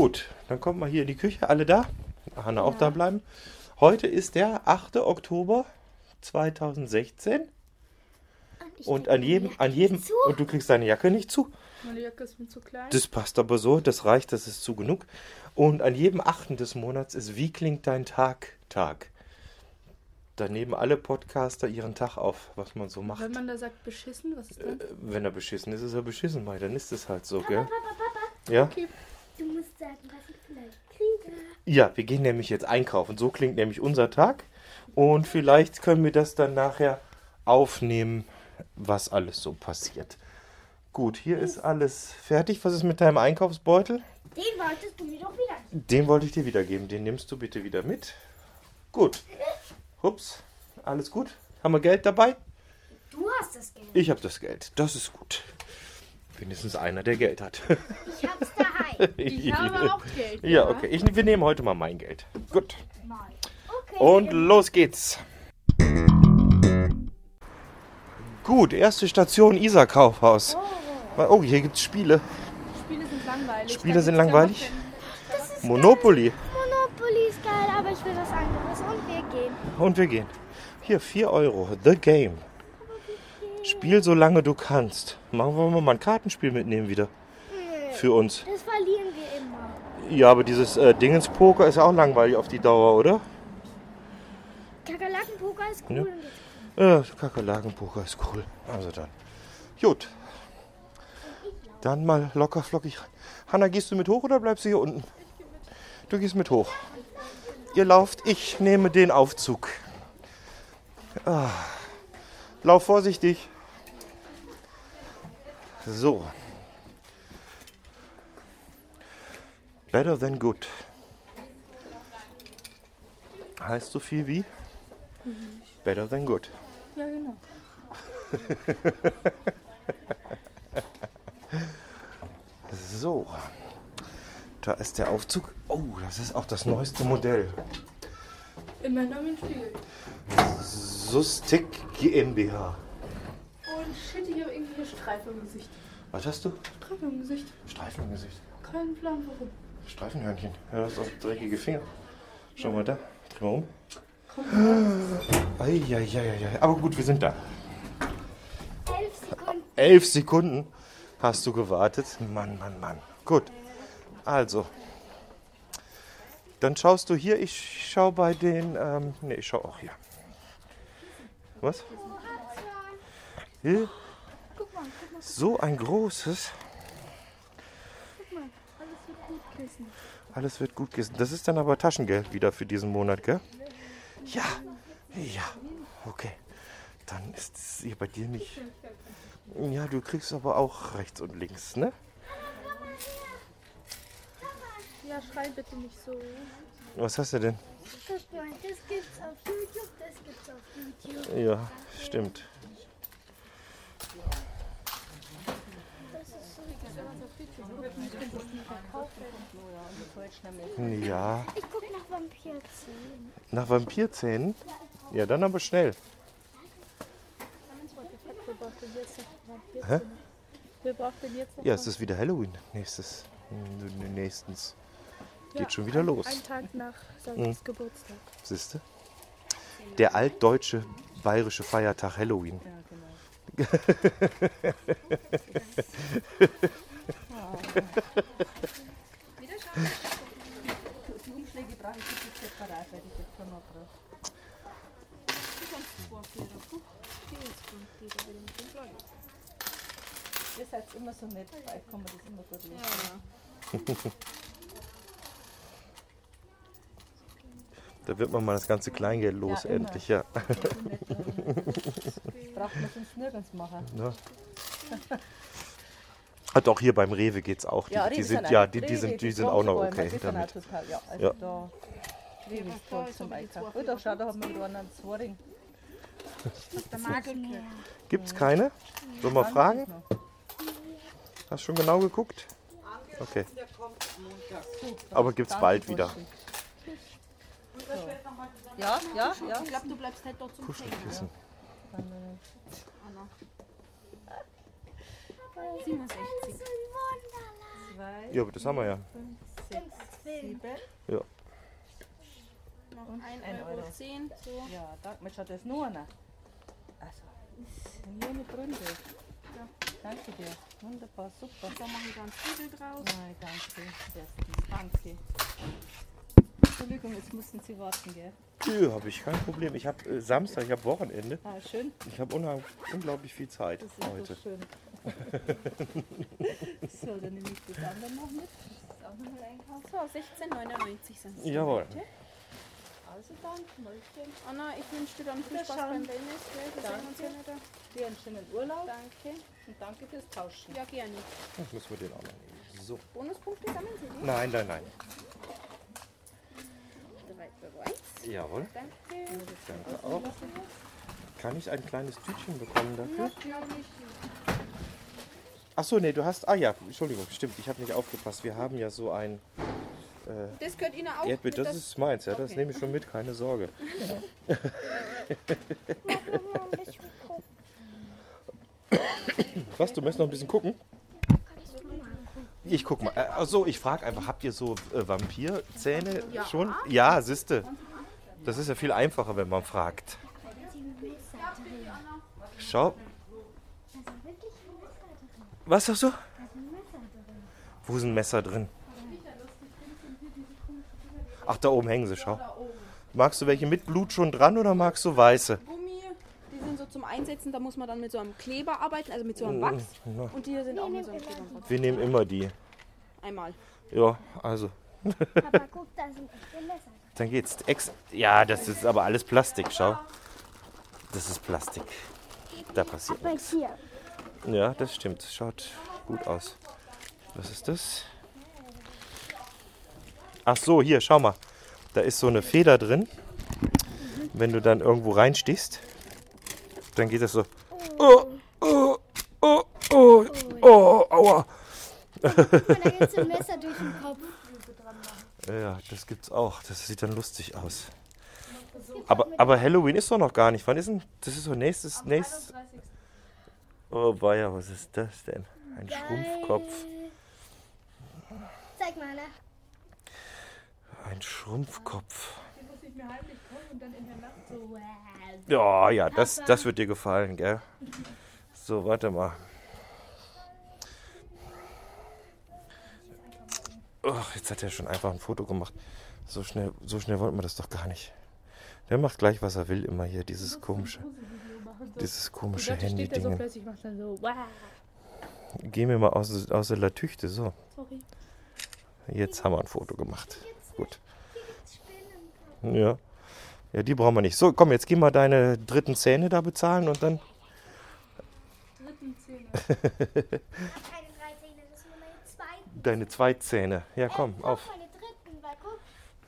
Gut, dann kommt mal hier in die Küche. Alle da? Hanna auch da bleiben. Heute ist der 8. Oktober 2016. Und an jedem, an jedem, und du kriegst deine Jacke nicht zu. Meine Jacke ist mir zu klein. Das passt aber so, das reicht, das ist zu genug. Und an jedem 8. des Monats ist Wie klingt dein Tag? Tag. Da nehmen alle Podcaster ihren Tag auf, was man so macht. Wenn man da sagt beschissen, was ist dann? Äh, Wenn er beschissen ist, ist er beschissen, weil dann ist es halt so, gell? Ja? Okay. Du musst sagen, was ich vielleicht kriege. Ja, wir gehen nämlich jetzt einkaufen. So klingt nämlich unser Tag. Und vielleicht können wir das dann nachher aufnehmen, was alles so passiert. Gut, hier ist alles fertig. Was ist mit deinem Einkaufsbeutel? Den wolltest du mir doch wieder. Den wollte ich dir wiedergeben. Den nimmst du bitte wieder mit. Gut. Hups. Alles gut? Haben wir Geld dabei? Du hast das Geld. Ich habe das Geld. Das ist gut. Wenigstens einer, der Geld hat. Ich hab's daheim. Ich habe auch Geld. Ja, okay. Ich, wir nehmen heute mal mein Geld. Gut. Okay. Und los geht's. Gut, erste Station Isar Kaufhaus. Oh, hier gibt's Spiele. Spiele sind langweilig. Spiele sind langweilig? Monopoly. Monopoly ist geil, aber ich will was anderes. Und wir gehen. Und wir gehen. Hier, 4 Euro. The Game. Spiel so lange du kannst. Machen wir mal ein Kartenspiel mitnehmen wieder. Für uns. Das verlieren wir immer. Ja, aber dieses äh, Dingens-Poker ist ja auch langweilig auf die Dauer, oder? Kakerlakenpoker ist cool. Ja. Ja, Kakerlakenpoker ist cool. Also dann. Gut. Dann mal locker flockig rein. Hanna, gehst du mit hoch oder bleibst du hier unten? Du gehst mit hoch. Ihr lauft, ich nehme den Aufzug. Ah. Lauf vorsichtig. So. Better than good. Heißt so viel wie? Better than good. Ja, genau. So, da ist der Aufzug. Oh, das ist auch das neueste Modell. In meinem Namen Spiegel. Sustik GmbH. Und shit, ich habe irgendwie hier Streifen im Gesicht. Was hast du? Streifen im Gesicht. Streifen im Gesicht. Kein Plan warum. Streifenhörnchen. Ja, das ist auch dreckige Finger. Schau mal da. Dreh mal um. Eieieiei. Aber gut, wir sind da. elf Sekunden. Elf Sekunden hast du gewartet. Mann, Mann, Mann. Gut. Also. Dann schaust du hier. Ich schau bei den. Ähm, ne, ich schau auch hier. Was? Hier? So ein großes. Alles wird gut kissen. Alles wird gut gehen. Das ist dann aber Taschengeld wieder für diesen Monat, gell? Ja. Ja. Okay. Dann ist es hier bei dir nicht. Ja, du kriegst aber auch rechts und links, ne? Ja, schrei bitte nicht so. Was hast du denn? das gibt's auf YouTube, das gibt's auf YouTube. Ja, stimmt. Das ist so Ja. Ich guck nach Vampir 10. Nach Vampirzähnen? Ja, dann aber schnell. Hä? Ja, es ist wieder Halloween. Nächstes. Nächstens. Geht schon wieder los. Ein Tag nach Sandras Geburtstag. Siehste? Der altdeutsche bayerische Feiertag Halloween. Die Umschläge brauche ich jetzt separat, weil ich jetzt schon mal brauche. Ihr seid immer so nett, bei euch kann man das immer gut lesen. Da wird man mal das ganze Kleingeld los, Ja, endlich, ja. Braucht man sonst nirgends machen. Ne? Ah, doch, hier beim Rewe geht's auch. Die, die sind, ja, die, die sind, die sind auch noch okay Die sind damit. auch total, ja. Also Ja. da Rewe ist toll zum Einkaufen. Oh, da schau, da haben wir einen. Da mag ich mehr. Gibt's keine? Sollen wir fragen? Hast schon genau geguckt? Okay. Aber gibt's bald wieder. Ja, ja, ja. Ich glaube, du bleibst halt dort zum Kuschelkissen. 67. Zwei, Ja, aber das haben wir ja. sechs, Ben? Ja. Noch Und 1,10 ein Euro. Euro. 10, so. Ja, danke. Mensch, hat das nur einer. Also, und hier eine Bründe. Ja, danke dir. Wunderbar, super. So mache ich dann Zwiebel draus. Nein, danke. Bestens, danke. Entschuldigung, jetzt mussten Sie warten, gell? Nö, habe ich kein Problem. Ich habe äh, Samstag, ich habe Wochenende. Ah, schön. Ich habe unglaublich viel Zeit Das ist heute. so schön. so, dann nehme ich das andere noch mit. Das ist auch nochmal einkaufen. So, 16,99 sind es. Jawohl. Also dann, Mäulchen. Anna, ich wünsche dir dann viel Spaß schauen. beim Wellness. Gell? Wir sehen uns ja Danke. Dir einen schönen Urlaub Danke. und danke fürs Tauschen. Ja, gerne. Jetzt müssen wir den auch noch nehmen. So. Bonuspunkte sammeln Sie die? Nein, nein, nein. 3 Euro 1. Jawohl. Danke. Danke auch. Kann ich ein kleines Tütchen bekommen dafür? Natürlich. Ach so, nee, du hast. Ah ja, Entschuldigung, stimmt. Ich habe nicht aufgepasst. Wir haben ja so ein Das gehört Ihnen auch. Erdbeer. mit Das ist meins, ja. Das Okay. nehme ich schon mit, keine Sorge. Was? Du möchtest noch ein bisschen gucken? Ich guck mal. Äh, ach so, ich frage einfach, habt ihr so äh, Vampirzähne schon? Ja, siehste. Das ist ja viel einfacher, wenn man fragt. Schau. Was sagst du? Wo ist ein Messer drin? Ach, da oben hängen sie, schau. Magst du welche mit Blut schon dran oder magst du weiße? Gummi. Die sind so zum Einsetzen. Da muss man dann mit so einem Kleber arbeiten, also mit so einem Wachs. Und die sind auch mit so einem Kleber. Wir nehmen immer die. Einmal. Ja, also, Papa, guck, da sind echte Messer. dann geht's. Ex ja, das ist aber alles Plastik, schau. Das ist Plastik. Da passiert nichts. hier. Ja, das stimmt. Schaut gut aus. Was ist das? Ach so, hier, schau mal. Da ist so eine Feder drin. Wenn du dann irgendwo reinstichst, dann geht das so. Oh, oh, oh, oh, oh, aua. Und da gibt es ein Messer durch den Kopf. Ja, das gibt's auch. Das sieht dann lustig aus. Aber, aber Halloween ist doch noch gar nicht. Wann ist denn? Das ist so nächstes, nächstes. Oh, weia, was ist das denn? Ein Schrumpfkopf. Zeig mal, ne? Ein Schrumpfkopf. Den muss ich mir heimlich kommen und dann in der Nacht so. Ja, ja, das, das wird dir gefallen, gell? So, warte mal. Ach, jetzt hat er schon einfach ein Foto gemacht. So schnell, so schnell wollten wir das doch gar nicht. Der macht gleich, was er will, immer hier, dieses komische, dieses komische plötzlich macht dann so. Wow. Geh mir mal aus, aus der Latüchte, so. Sorry. Jetzt haben wir ein Foto gemacht. Gut. Ja. Ja, die brauchen wir nicht. So, komm, jetzt geh mal deine dritten Zähne da bezahlen und dann. Dritten Zähne. Keine drei Zähne, das sind nur meine zweiten. Deine zwei Zähne. Ja, komm, Äh, auf. Auch meine dritten, weil guck,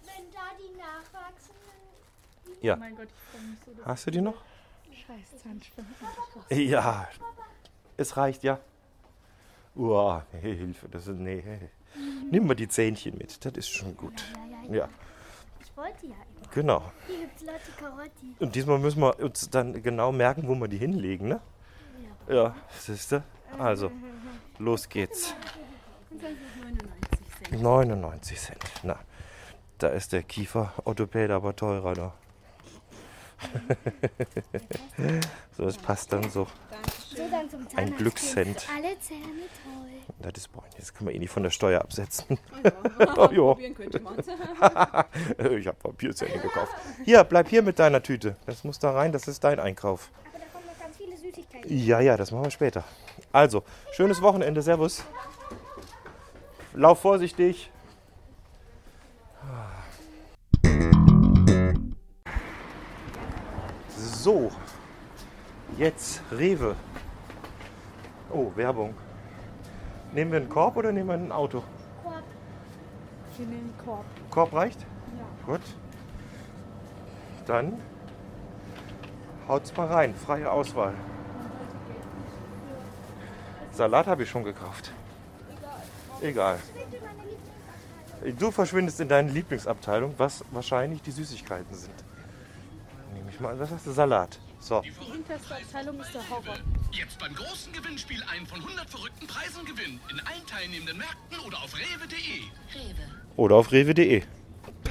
wenn da die nachwachsen, dann Ja. Oh mein Gott, ich freue mich so. Hast du die noch? Scheiß Zahnspange. Ja. Es reicht, ja. Uah, nee, Hilfe, das ist. Nee. Nimm mal die Zähnchen mit, das ist schon gut. Ja, ich wollte ja. Genau. Hier. Und diesmal müssen wir uns dann genau merken, wo wir die hinlegen, ne? Ja, siehst du? Also, los geht's. Und dann sind 99 Cent. 99 Cent. Na, da ist der Kiefer-Orthopäd aber teurer da. so, das passt dann so. Zahnarzt. Glückscent. Alle Zähne toll. Das ist boah, jetzt können wir eh nicht von der Steuer absetzen. Oh, ja. Probieren könnte man ich habe Papierzähne gekauft. Hier, bleib hier mit deiner Tüte. Das muss da rein, das ist dein Einkauf. Aber da kommen noch ganz viele Süßigkeiten. Ja, ja, das machen wir später. Also, schönes Wochenende, Servus. Lauf vorsichtig. So, jetzt Rewe. Oh, Werbung. Nehmen wir einen Korb oder nehmen wir ein Auto? Korb. Wir nehmen Korb. Korb reicht? Ja. Gut. Dann haut's mal rein. Freie Auswahl. Salat habe ich schon gekauft. Egal. Du verschwindest in deine Lieblingsabteilung, was wahrscheinlich die Süßigkeiten sind. Nehme ich mal, was hast du? Salat. So. Die hinterste Abteilung ist der Horror. Jetzt beim großen Gewinnspiel einen von 100 verrückten Preisen gewinnen. In allen teilnehmenden Märkten oder auf rewe.de. Rewe. Oder auf rewe.de.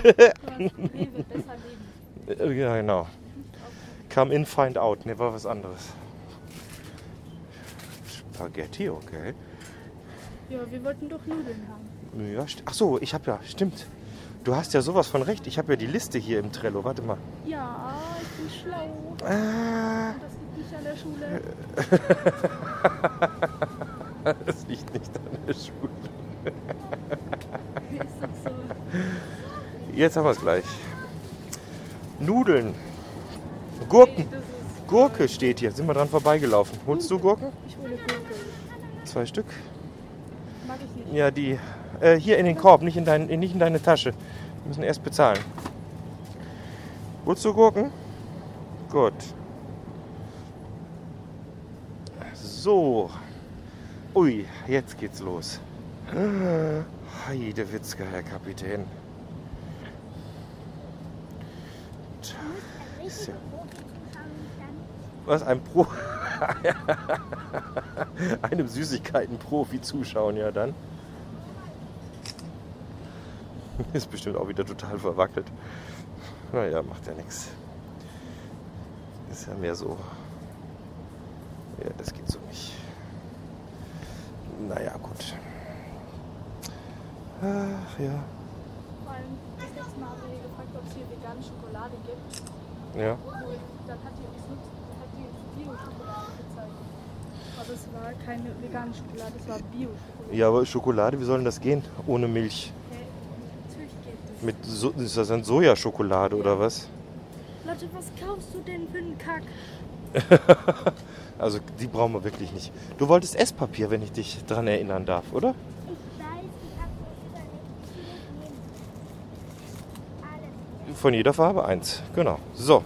Rewe, besser leben. Ja, genau. Come in, find out. Ne, war was anderes. Spaghetti, okay. Ja, wir wollten doch Nudeln haben. Ja, ach so, ich habe ja, stimmt. Du hast ja sowas von recht. Ich habe ja die Liste hier im Trello. Warte mal. Ja, ich bin schlau. Ah, nicht an der Schule. das liegt nicht an der Schule. Ist doch so. Jetzt haben wir es gleich. Nudeln. Gurken. Das ist, Gurke steht hier. Sind wir dran vorbeigelaufen. Holst du Gurken? ich hole Gurke. Zwei Stück. Mag ich nicht. Ja, die. Äh, hier in den Korb, nicht in, dein, nicht in deine Tasche. Wir müssen erst bezahlen. Holst du Gurken? Gut. So. Ui, jetzt geht's los. Heidewitzka, Herr Kapitän. Ist ja- Was, ein Pro... Einem Süßigkeiten-Profi zuschauen, ja dann. Ist bestimmt auch wieder total verwackelt. Naja, macht ja nichts. Ist ja mehr so. Ja, das geht so nicht. Naja, gut. Ach ja. Vor allem, das letzte Mal haben wir gefragt, ob es hier vegane Schokolade gibt. Ja. Und dann hat die uns, hat die Bio-Schokolade gezeigt. Aber es war keine vegane Schokolade, es war Bio-Schokolade. Ja, aber Schokolade, wie soll denn das gehen? Ohne Milch. Okay. Natürlich geht das. Mit so ist das dann Sojaschokolade oder was? Leute, was kaufst du denn für einen Kack? Also die brauchen wir wirklich nicht. Du wolltest Esspapier, wenn ich dich dran erinnern darf, oder? Ich weiß, ich habe. Von jeder Farbe eins. Genau. So.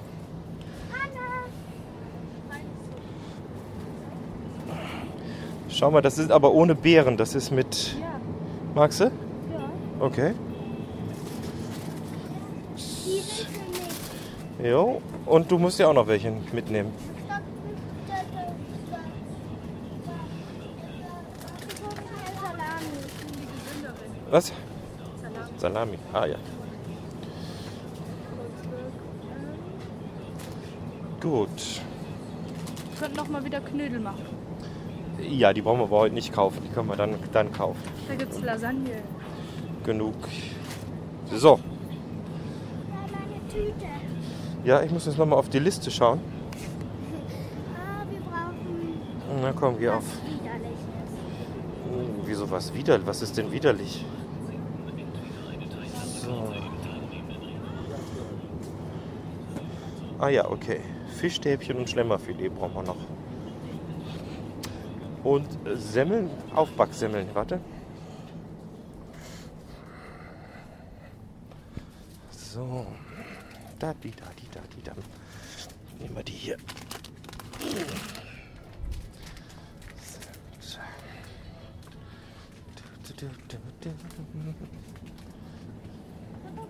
Schau mal, das ist aber ohne Beeren. Das ist mit. Ja, Magst du? ja. Okay. Jo. Und du musst ja auch noch welche mitnehmen. Stopp, das ist Salami. Die gesünderen. Was? Salami. Salami. Ah ja. Gut. Wir könnten noch mal wieder Knödel machen. Ja, die brauchen wir aber heute nicht kaufen. Die können wir dann, dann kaufen. Da gibt es Lasagne. Genug. So. Ja, meine Tüte. Ja, ich muss jetzt nochmal auf die Liste schauen. Ah, wir brauchen Na komm, geh was auf. Widerliches. Hm, Wieso was widerlich? Was ist denn widerlich? So. Ah ja, okay. Fischstäbchen und Schlemmerfilet brauchen wir noch. Und äh, Semmeln, Aufbacksemmeln, warte. So. Da, die, da, die, da, die, dann. Nehmen wir die hier.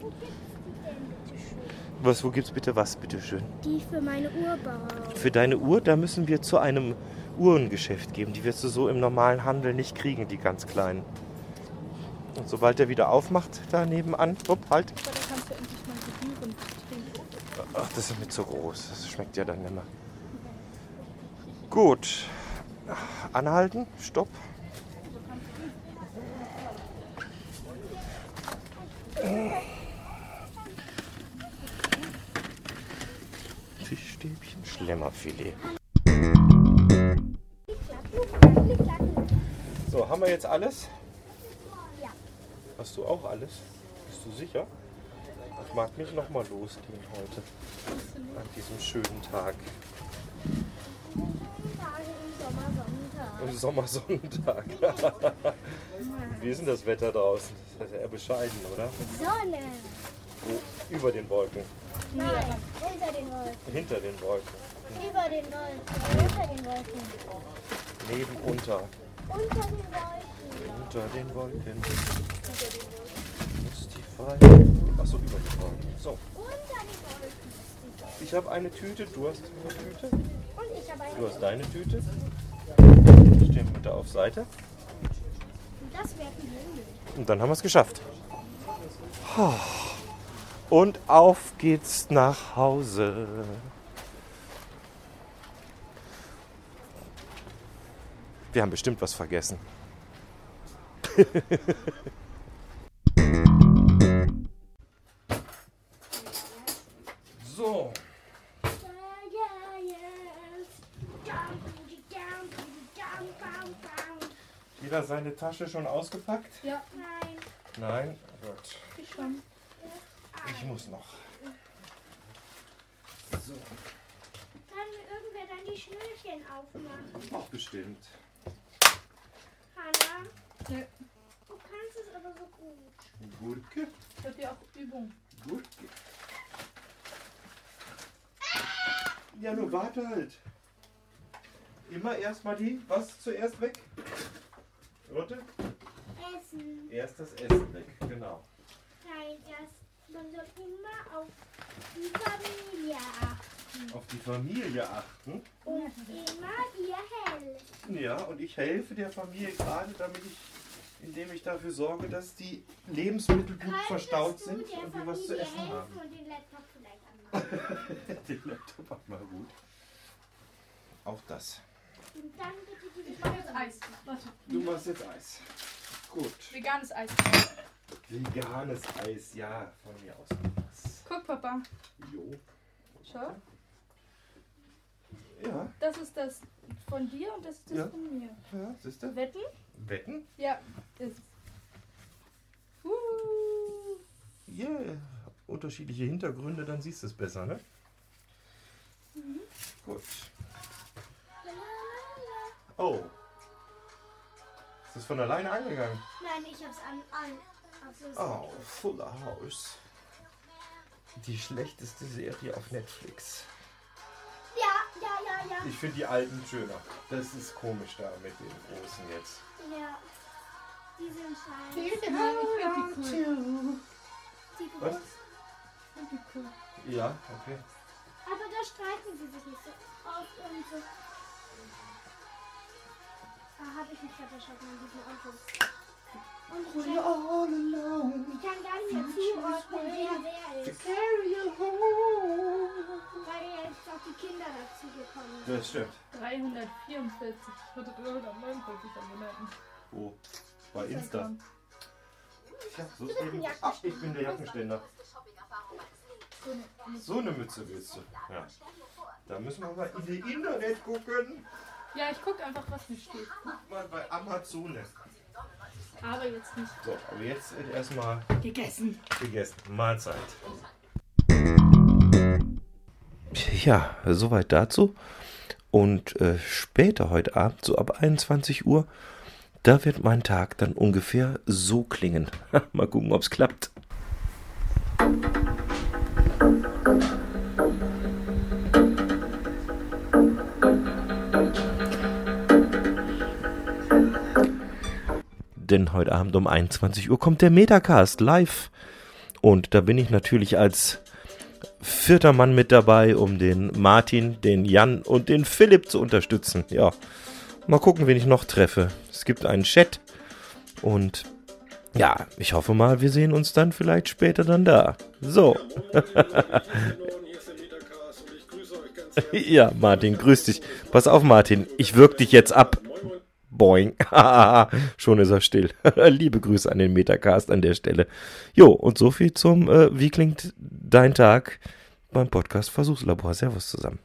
Wo gibt's die denn, bitte schön? Was, wo gibt's bitte was, bitteschön? Die ich für meine Uhr brauche. Für deine Uhr, da müssen wir zu einem Uhrengeschäft geben. Die wirst du so im normalen Handel nicht kriegen, die ganz kleinen. Und sobald der wieder aufmacht, da nebenan, hopp, halt. Aber da kannst du endlich mal Gebühren trinken. Ach, das ist mir zu groß. Das schmeckt ja dann nimmer. Gut. Anhalten, stopp. Schlemmerfilet. So, haben wir jetzt alles? Ja. Hast du auch alles? Bist du sicher? Ich mag nicht nochmal losgehen heute. An diesem schönen Tag. Im Sommersonntag. Wie ist denn das Wetter draußen? Das ist ja eher bescheiden, oder? Sonne. Wo? Über den Wolken. Nein, unter den Wolken. Hinter den Wolken. Über den Wolken. Unter den Wolken. Neben, unter. Unter den Wolken. Unter den Wolken. Ist die frei. Achso, über den Wolken. So. Unter den Wolken. Ich habe eine Tüte, du hast eine Tüte. Und ich habe eine. Du hast deine Tüte. Stehen wir da auf Seite. Und das werden wir. Und dann haben wir es geschafft. Und auf geht's nach Hause. Wir haben bestimmt was vergessen. so, jeder seine Tasche schon ausgepackt? Ja, Nein. Nein? Gut. ich schon. Ich muss noch. So, Kann irgendwer dann die Schnürchen aufmachen? auch bestimmt. Du kannst es aber so gut. Gurke, Das hat ja auch Übung. Gurke. Ja, nur warte halt. Immer erstmal die, was zuerst weg? Warte. Essen. Erst das Essen weg, genau. Nein, erst. Man soll immer auf die Familie achten. Auf die Familie achten. Und immer ihr helfen. Ja, und ich helfe der Familie gerade, damit ich, indem ich dafür sorge, dass die Lebensmittel gut verstaut Könntest du sind und wir was zu essen helfen haben. und den Laptop vielleicht anmachen? Den Laptop macht mal gut. Auch das. Und dann bitte die Ich mache jetzt Eis. Warte. Du machst jetzt Eis. Gut. Veganes Eis. Veganes Eis, ja, von mir aus. Guck, Papa. Jo. Schau. Ja, Das ist das von dir und das ist das Ja. von mir. ja, siehst du? Wetten? Wetten? Ja. Ist. Uh. Yeah. Unterschiedliche Hintergründe, dann siehst du es besser, ne? Gut. Oh. Ist das von alleine angegangen? Nein, ich hab's an. an es- Oh, Fuller House. Die schlechteste Serie auf Netflix. Ja, ja, ja, ja. Ich finde die alten schöner. Das ist komisch da mit den großen jetzt. Ja. Die sind scheiße. Die die cool. Die Was? groß. Ich finde die cool. Ja, okay. Aber da streiten sie sich nicht so oft und so. Da habe ich mich verschossen in diesen Autos. Und ich, We're all alone. ich kann gar nicht mehr zuordnen, wer wer ist. Carry you home. Weil jetzt auch die Kinder dazu gekommen sind. Das stimmt. 344. Ich hatte 349 Abonnenten. Wo? Bei Insta. Tja, so ist eben. Ach, ich bin der Jackenständer. So eine- So eine Mütze willst du. Ja. Da müssen wir mal in die Internet gucken. Ja, ich gucke einfach, was mir steht. Guck mal bei Amazon. Aber jetzt nicht. So, aber jetzt erstmal Gegessen. gegessen. Mahlzeit. Ja, soweit dazu. Und äh, später heute Abend, so ab 21 Uhr, da wird mein Tag dann ungefähr so klingen. Mal gucken, ob es klappt. Denn heute Abend um 21 Uhr kommt der Metacast live. Und da bin ich natürlich als vierter Mann mit dabei, um den Martin, den Jan und den Philipp zu unterstützen. Ja, mal gucken, wen ich noch treffe. Es gibt einen Chat und ja, ich hoffe mal, wir sehen uns dann vielleicht später dann da. So. ja, Martin, grüß dich. Pass auf, Martin, ich wirk dich jetzt ab. Boing. Schon ist er still. Liebe Grüße an den Metacast an der Stelle. Jo, und so viel zum äh, Wie klingt dein Tag beim Podcast Versuchslabor. Servus zusammen.